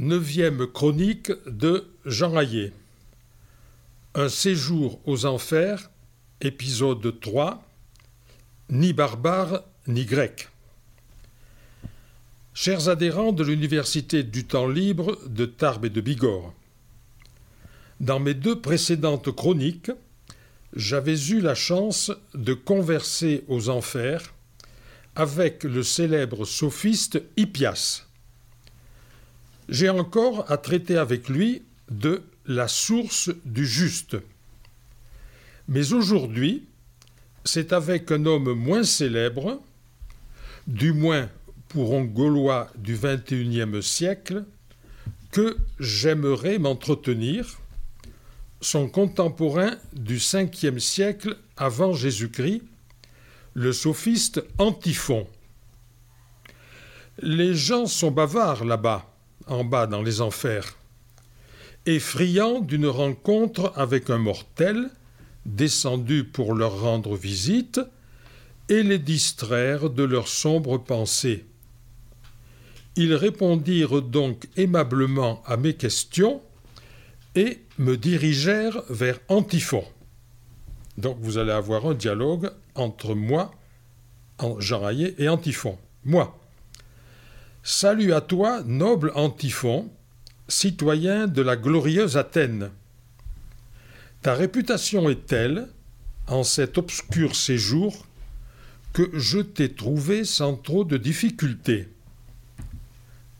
Neuvième chronique de Jean Hayet. Un séjour aux enfers, épisode 3. Ni barbare ni grec. Chers adhérents de l'Université du temps libre de Tarbes et de Bigorre, dans mes deux précédentes chroniques, j'avais eu la chance de converser aux enfers avec le célèbre sophiste Hippias. J'ai encore à traiter avec lui de la source du juste. Mais aujourd'hui, c'est avec un homme moins célèbre, du moins pour un Gaulois du XXIe siècle, que j'aimerais m'entretenir, son contemporain du Ve siècle avant Jésus-Christ, le sophiste Antiphon. Les gens sont bavards là-bas, en bas dans les enfers, et friands d'une rencontre avec un mortel descendu pour leur rendre visite et les distraire de leurs sombres pensées. Ils répondirent donc aimablement à mes questions et me dirigèrent vers Antiphon. Donc vous allez avoir un dialogue entre moi, Jean et Antiphon. Moi. Salut à toi, noble Antiphon, citoyen de la glorieuse Athènes. Ta réputation est telle, en cet obscur séjour, que je t'ai trouvé sans trop de difficulté.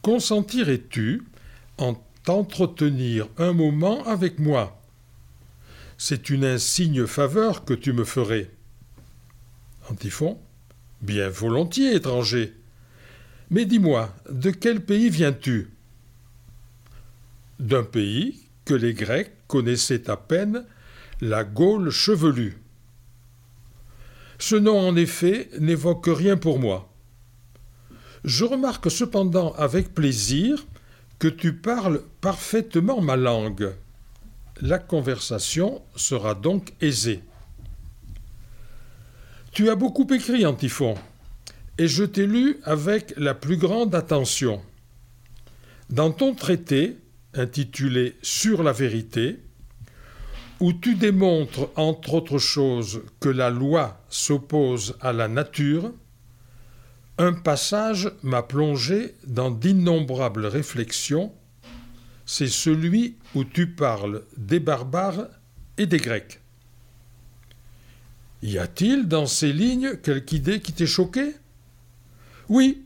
Consentirais-tu en t'entretenir un moment avec moi? C'est une insigne faveur que tu me ferais. Antiphon. Bien volontiers, étranger. Mais dis-moi, de quel pays viens-tu? D'un pays que les Grecs connaissaient à peine, la Gaule chevelue. Ce nom, en effet, n'évoque rien pour moi. Je remarque cependant avec plaisir que tu parles parfaitement ma langue la conversation sera donc aisée. Tu as beaucoup écrit, Antiphon, et je t'ai lu avec la plus grande attention. Dans ton traité, intitulé Sur la vérité, où tu démontres, entre autres choses, que la loi s'oppose à la nature, un passage m'a plongé dans d'innombrables réflexions c'est celui où tu parles des barbares et des Grecs. Y a-t-il dans ces lignes quelque idée qui t'ait choqué Oui,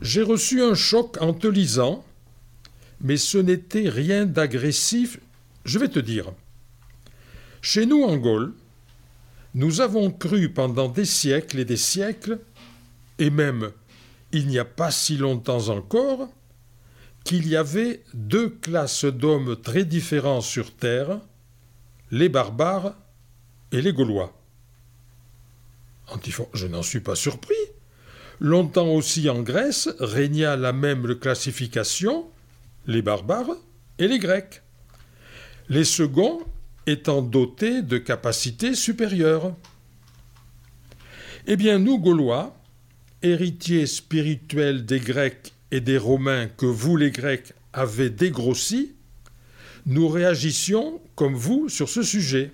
j'ai reçu un choc en te lisant, mais ce n'était rien d'agressif, je vais te dire. Chez nous en Gaule, nous avons cru pendant des siècles et des siècles, et même il n'y a pas si longtemps encore, qu'il y avait deux classes d'hommes très différents sur Terre, les barbares et les Gaulois. Antiphon, je n'en suis pas surpris. Longtemps aussi en Grèce régna la même classification, les barbares et les Grecs. Les seconds étant dotés de capacités supérieures. Eh bien, nous, Gaulois, héritiers spirituels des Grecs et des Romains que vous, les Grecs, avez dégrossis, nous réagissions comme vous sur ce sujet.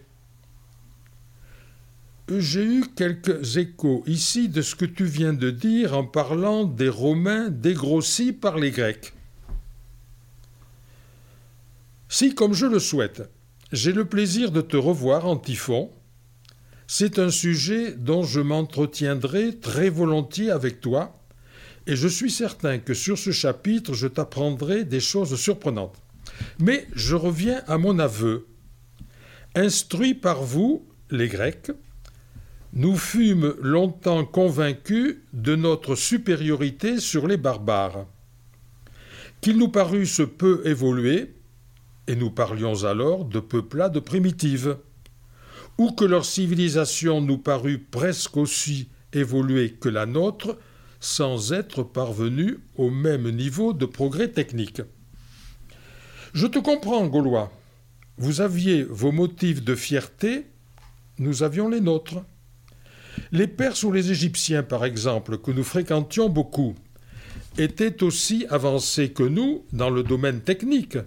J'ai eu quelques échos ici de ce que tu viens de dire en parlant des Romains dégrossis par les Grecs. Si, comme je le souhaite, j'ai le plaisir de te revoir, Antiphon, c'est un sujet dont je m'entretiendrai très volontiers avec toi, et je suis certain que sur ce chapitre, je t'apprendrai des choses surprenantes. Mais je reviens à mon aveu. Instruits par vous, les Grecs, nous fûmes longtemps convaincus de notre supériorité sur les barbares, qu'ils nous parussent peu évolués, et nous parlions alors de peuplades de primitives, ou que leur civilisation nous parut presque aussi évoluée que la nôtre, sans être parvenu au même niveau de progrès technique. Je te comprends, Gaulois. Vous aviez vos motifs de fierté, nous avions les nôtres. Les Perses ou les Égyptiens, par exemple, que nous fréquentions beaucoup, était aussi avancé que nous dans le domaine technique.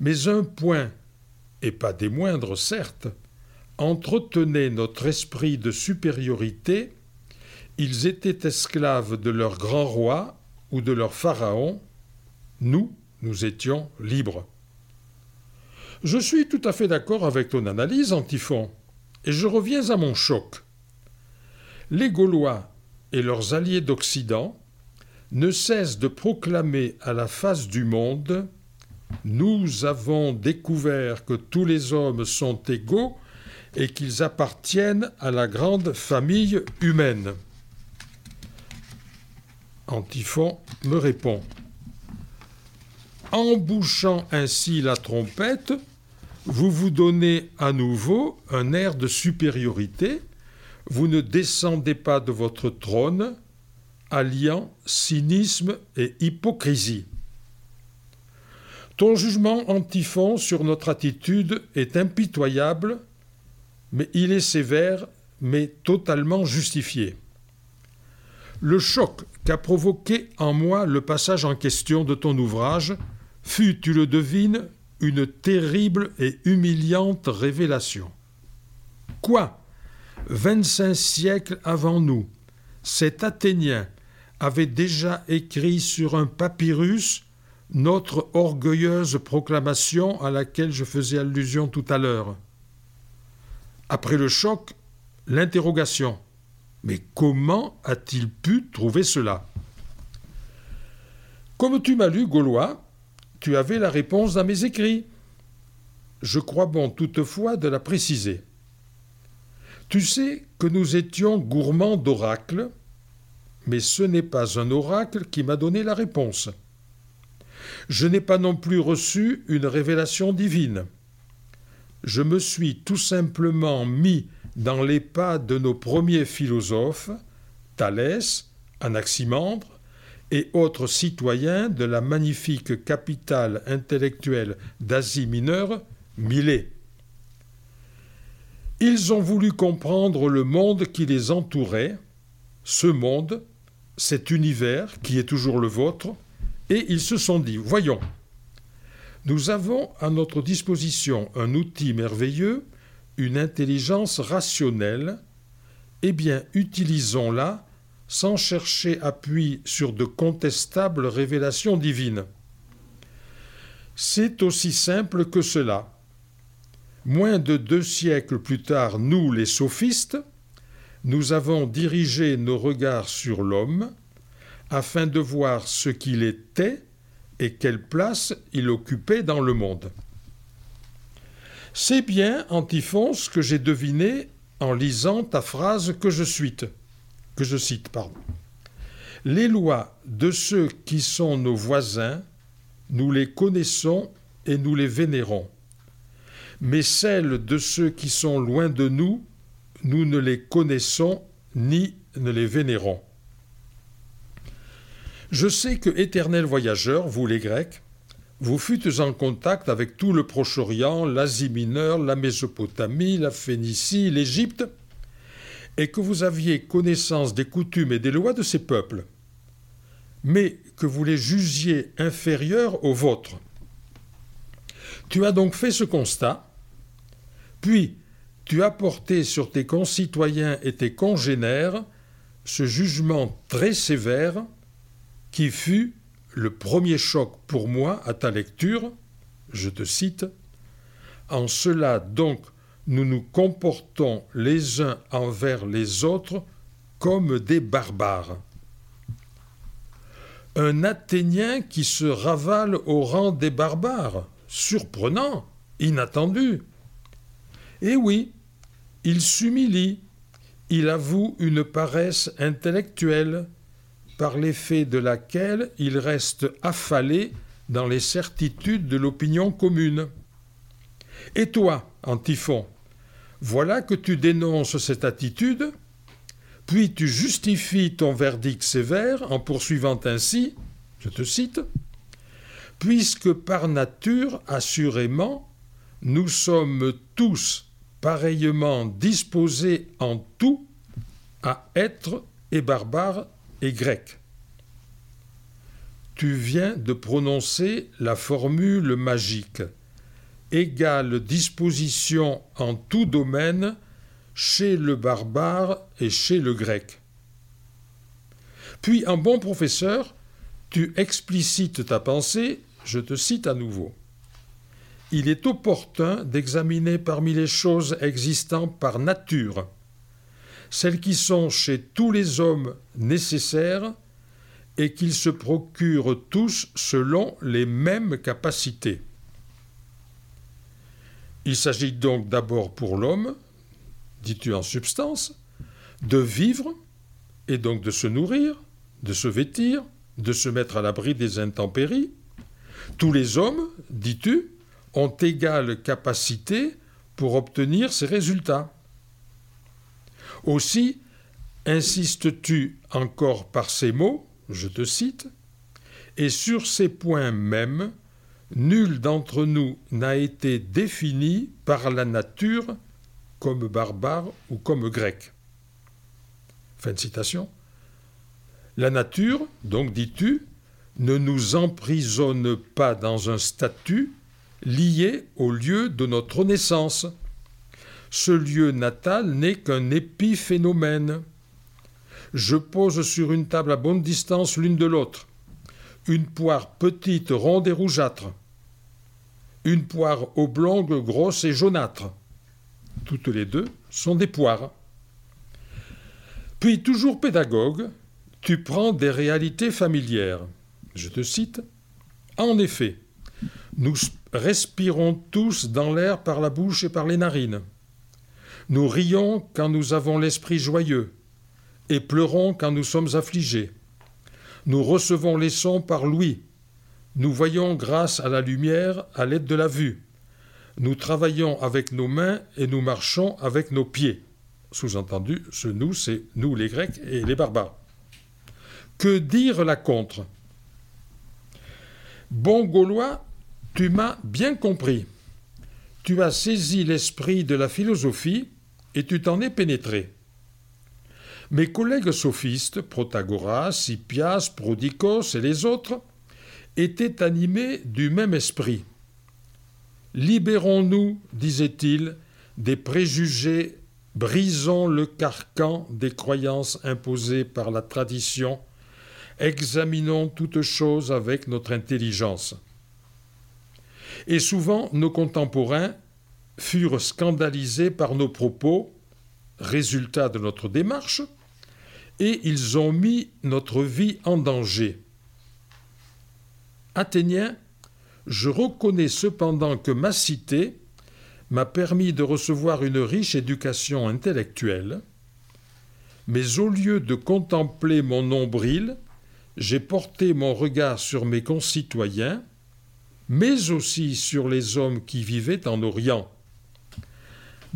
Mais un point, et pas des moindres certes, entretenait notre esprit de supériorité, ils étaient esclaves de leur grand roi ou de leur pharaon, nous, nous étions libres. Je suis tout à fait d'accord avec ton analyse, Antiphon, et je reviens à mon choc. Les Gaulois et leurs alliés d'Occident ne cessent de proclamer à la face du monde Nous avons découvert que tous les hommes sont égaux et qu'ils appartiennent à la grande famille humaine. Antiphon me répond En bouchant ainsi la trompette, vous vous donnez à nouveau un air de supériorité, vous ne descendez pas de votre trône, alliant cynisme et hypocrisie. Ton jugement antiphon sur notre attitude est impitoyable, mais il est sévère, mais totalement justifié. Le choc qu'a provoqué en moi le passage en question de ton ouvrage fut, tu le devines, une terrible et humiliante révélation. Quoi? Vingt-cinq siècles avant nous, cet Athénien avait déjà écrit sur un papyrus notre orgueilleuse proclamation à laquelle je faisais allusion tout à l'heure. Après le choc, l'interrogation. Mais comment a-t-il pu trouver cela? Comme tu m'as lu, Gaulois, tu avais la réponse à mes écrits. Je crois bon toutefois de la préciser. Tu sais que nous étions gourmands d'oracles, mais ce n'est pas un oracle qui m'a donné la réponse. Je n'ai pas non plus reçu une révélation divine. Je me suis tout simplement mis dans les pas de nos premiers philosophes, Thalès, Anaximandre, et autres citoyens de la magnifique capitale intellectuelle d'Asie mineure, Milet. Ils ont voulu comprendre le monde qui les entourait, ce monde, cet univers qui est toujours le vôtre, et ils se sont dit, voyons, nous avons à notre disposition un outil merveilleux, une intelligence rationnelle, eh bien utilisons-la sans chercher appui sur de contestables révélations divines. C'est aussi simple que cela. Moins de deux siècles plus tard, nous, les sophistes, nous avons dirigé nos regards sur l'homme afin de voir ce qu'il était et quelle place il occupait dans le monde. C'est bien, Antiphon, ce que j'ai deviné en lisant ta phrase que je cite. Les lois de ceux qui sont nos voisins, nous les connaissons et nous les vénérons. Mais celles de ceux qui sont loin de nous, nous ne les connaissons ni ne les vénérons. Je sais que, éternels voyageurs, vous les Grecs, vous fûtes en contact avec tout le Proche-Orient, l'Asie mineure, la Mésopotamie, la Phénicie, l'Égypte, et que vous aviez connaissance des coutumes et des lois de ces peuples, mais que vous les jugiez inférieurs aux vôtres. Tu as donc fait ce constat, puis tu as porté sur tes concitoyens et tes congénères ce jugement très sévère qui fut le premier choc pour moi à ta lecture, je te cite, En cela donc nous nous comportons les uns envers les autres comme des barbares. Un Athénien qui se ravale au rang des barbares, surprenant, inattendu. Eh oui, il s'humilie, il avoue une paresse intellectuelle, par l'effet de laquelle il reste affalé dans les certitudes de l'opinion commune. Et toi, Antiphon, voilà que tu dénonces cette attitude, puis tu justifies ton verdict sévère en poursuivant ainsi, je te cite, Puisque par nature, assurément, nous sommes tous pareillement disposés en tout à être et barbares et grecs. tu viens de prononcer la formule magique égale disposition en tout domaine chez le barbare et chez le grec. Puis, en bon professeur, tu explicites ta pensée, je te cite à nouveau. Il est opportun d'examiner parmi les choses existantes par nature, celles qui sont chez tous les hommes nécessaires et qu'ils se procurent tous selon les mêmes capacités. Il s'agit donc d'abord pour l'homme, dis-tu en substance, de vivre et donc de se nourrir, de se vêtir, de se mettre à l'abri des intempéries. Tous les hommes, dis-tu, ont égale capacité pour obtenir ces résultats. Aussi, insistes-tu encore par ces mots, je te cite, et sur ces points mêmes, Nul d'entre nous n'a été défini par la nature comme barbare ou comme grec. Fin de citation. La nature, donc dis-tu, ne nous emprisonne pas dans un statut lié au lieu de notre naissance. Ce lieu natal n'est qu'un épiphénomène. Je pose sur une table à bonne distance l'une de l'autre une poire petite, ronde et rougeâtre, une poire oblongue, grosse et jaunâtre. Toutes les deux sont des poires. Puis, toujours pédagogue, tu prends des réalités familières. Je te cite. En effet, nous respirons tous dans l'air par la bouche et par les narines. Nous rions quand nous avons l'esprit joyeux et pleurons quand nous sommes affligés. Nous recevons les sons par l'ouïe nous voyons grâce à la lumière à l'aide de la vue. Nous travaillons avec nos mains et nous marchons avec nos pieds. Sous-entendu, ce nous, c'est nous les Grecs et les barbares. Que dire la contre? Bon Gaulois, tu m'as bien compris. Tu as saisi l'esprit de la philosophie et tu t'en es pénétré. Mes collègues sophistes, Protagoras, Hippias, Prodicos et les autres, était animé du même esprit. Libérons-nous, disait-il, des préjugés, brisons le carcan des croyances imposées par la tradition, examinons toutes choses avec notre intelligence. Et souvent, nos contemporains furent scandalisés par nos propos, résultat de notre démarche, et ils ont mis notre vie en danger. Athénien, je reconnais cependant que ma cité m'a permis de recevoir une riche éducation intellectuelle, mais au lieu de contempler mon nombril, j'ai porté mon regard sur mes concitoyens, mais aussi sur les hommes qui vivaient en Orient.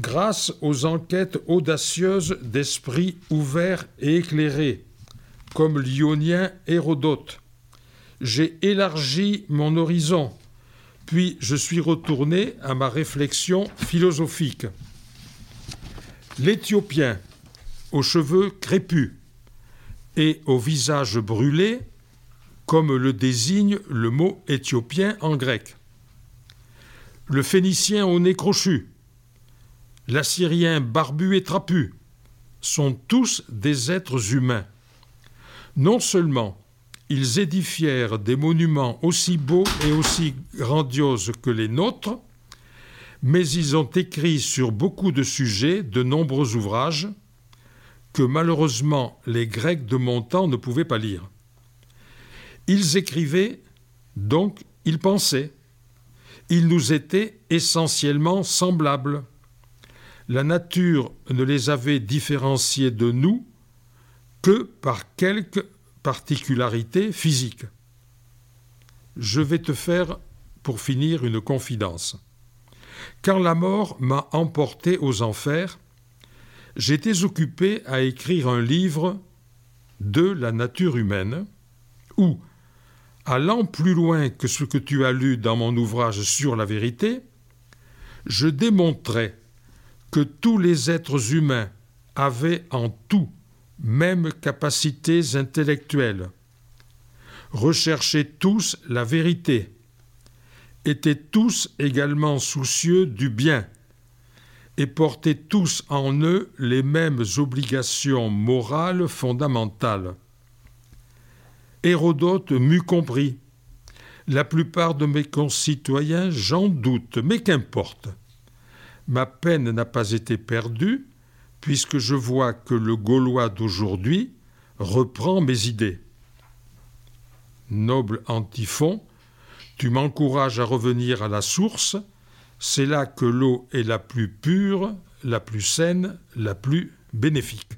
Grâce aux enquêtes audacieuses d'esprits ouverts et éclairés, comme l'Ionien Hérodote, j'ai élargi mon horizon, puis je suis retourné à ma réflexion philosophique. L'Éthiopien, aux cheveux crépus et au visage brûlé, comme le désigne le mot éthiopien en grec. Le Phénicien au nez crochu, l'Assyrien barbu et trapu, sont tous des êtres humains. Non seulement ils édifièrent des monuments aussi beaux et aussi grandioses que les nôtres, mais ils ont écrit sur beaucoup de sujets de nombreux ouvrages que malheureusement les Grecs de mon temps ne pouvaient pas lire. Ils écrivaient, donc ils pensaient. Ils nous étaient essentiellement semblables. La nature ne les avait différenciés de nous que par quelques particularité physique. Je vais te faire, pour finir, une confidence. Quand la mort m'a emporté aux enfers, j'étais occupé à écrire un livre de la nature humaine, où, allant plus loin que ce que tu as lu dans mon ouvrage sur la vérité, je démontrais que tous les êtres humains avaient en tout mêmes capacités intellectuelles. recherchaient tous la vérité, étaient tous également soucieux du bien, et portaient tous en eux les mêmes obligations morales fondamentales. Hérodote m'eût compris. La plupart de mes concitoyens, j'en doute, mais qu'importe. Ma peine n'a pas été perdue, puisque je vois que le Gaulois d'aujourd'hui reprend mes idées. Noble Antiphon, tu m'encourages à revenir à la source, c'est là que l'eau est la plus pure, la plus saine, la plus bénéfique.